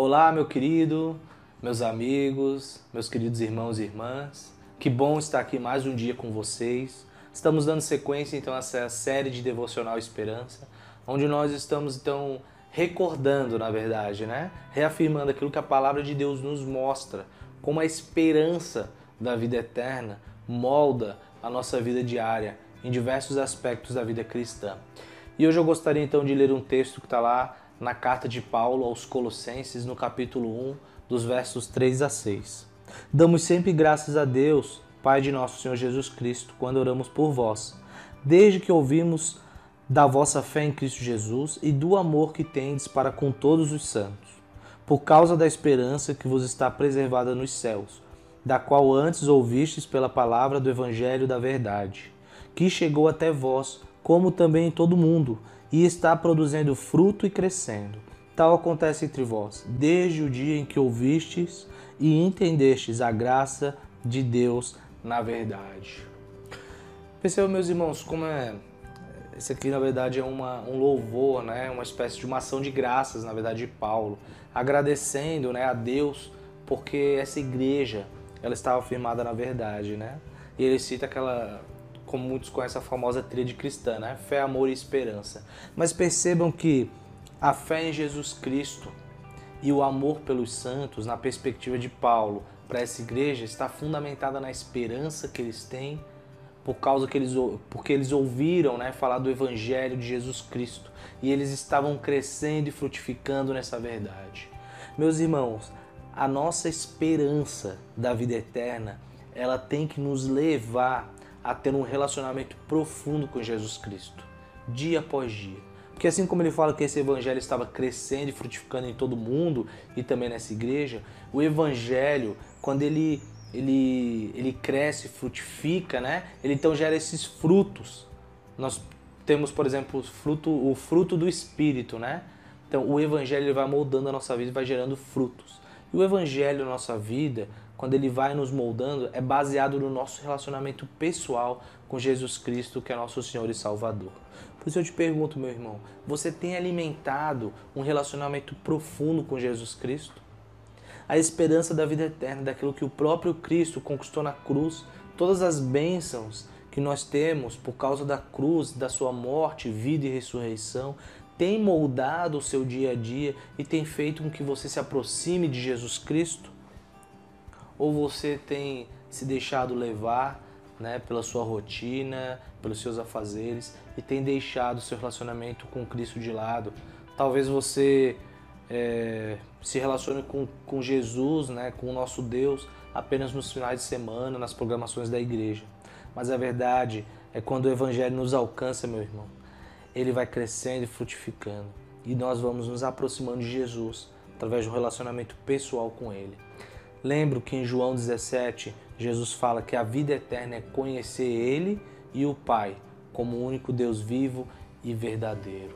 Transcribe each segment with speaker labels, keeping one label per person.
Speaker 1: Olá, meu querido, meus amigos, meus queridos irmãos e irmãs. Que bom estar aqui mais um dia com vocês. Estamos dando sequência então a essa série de devocional Esperança, onde nós estamos então recordando, na verdade, né? Reafirmando aquilo que a palavra de Deus nos mostra, como a esperança da vida eterna molda a nossa vida diária em diversos aspectos da vida cristã. E hoje eu gostaria então de ler um texto que está lá na carta de Paulo aos Colossenses, no capítulo 1, dos versos 3 a 6. Damos sempre graças a Deus, Pai de nosso Senhor Jesus Cristo, quando oramos por vós, desde que ouvimos da vossa fé em Cristo Jesus e do amor que tendes para com todos os santos, por causa da esperança que vos está preservada nos céus, da qual antes ouvistes pela palavra do Evangelho da Verdade, que chegou até vós, como também em todo mundo, e está produzindo fruto e crescendo. Tal acontece entre vós, desde o dia em que ouvistes e entendestes a graça de Deus na verdade. Percebam, meus irmãos, como é. Esse aqui, na verdade, é uma, um louvor, né? uma espécie de uma ação de graças, na verdade, de Paulo, agradecendo né, a Deus porque essa igreja ela estava firmada na verdade. Né? E ele cita aquela como muitos conhecem a famosa tríade cristã, né? Fé, amor e esperança. Mas percebam que a fé em Jesus Cristo e o amor pelos santos, na perspectiva de Paulo, para essa igreja está fundamentada na esperança que eles têm por causa que eles porque eles ouviram, né, falar do evangelho de Jesus Cristo e eles estavam crescendo e frutificando nessa verdade. Meus irmãos, a nossa esperança da vida eterna, ela tem que nos levar a ter um relacionamento profundo com Jesus Cristo, dia após dia. Porque assim como ele fala que esse evangelho estava crescendo e frutificando em todo mundo e também nessa igreja, o evangelho, quando ele ele ele cresce, frutifica, né? Ele então gera esses frutos. Nós temos, por exemplo, o fruto, o fruto do espírito, né? Então, o evangelho ele vai moldando a nossa vida e vai gerando frutos. E o evangelho na nossa vida quando ele vai nos moldando, é baseado no nosso relacionamento pessoal com Jesus Cristo, que é nosso Senhor e Salvador. Por isso eu te pergunto, meu irmão, você tem alimentado um relacionamento profundo com Jesus Cristo? A esperança da vida eterna, daquilo que o próprio Cristo conquistou na cruz, todas as bênçãos que nós temos por causa da cruz, da sua morte, vida e ressurreição, tem moldado o seu dia a dia e tem feito com que você se aproxime de Jesus Cristo? ou você tem se deixado levar né, pela sua rotina, pelos seus afazeres e tem deixado seu relacionamento com Cristo de lado. Talvez você é, se relacione com, com Jesus, né, com o nosso Deus, apenas nos finais de semana, nas programações da igreja. Mas a verdade é quando o Evangelho nos alcança, meu irmão, ele vai crescendo e frutificando. E nós vamos nos aproximando de Jesus através de um relacionamento pessoal com Ele. Lembro que em João 17, Jesus fala que a vida eterna é conhecer Ele e o Pai como o único Deus vivo e verdadeiro.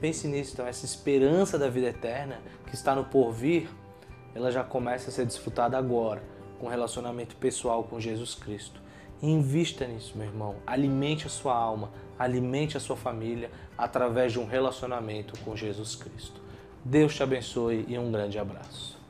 Speaker 1: Pense nisso, então, essa esperança da vida eterna que está no porvir, ela já começa a ser desfrutada agora, com relacionamento pessoal com Jesus Cristo. Invista nisso, meu irmão. Alimente a sua alma, alimente a sua família através de um relacionamento com Jesus Cristo. Deus te abençoe e um grande abraço.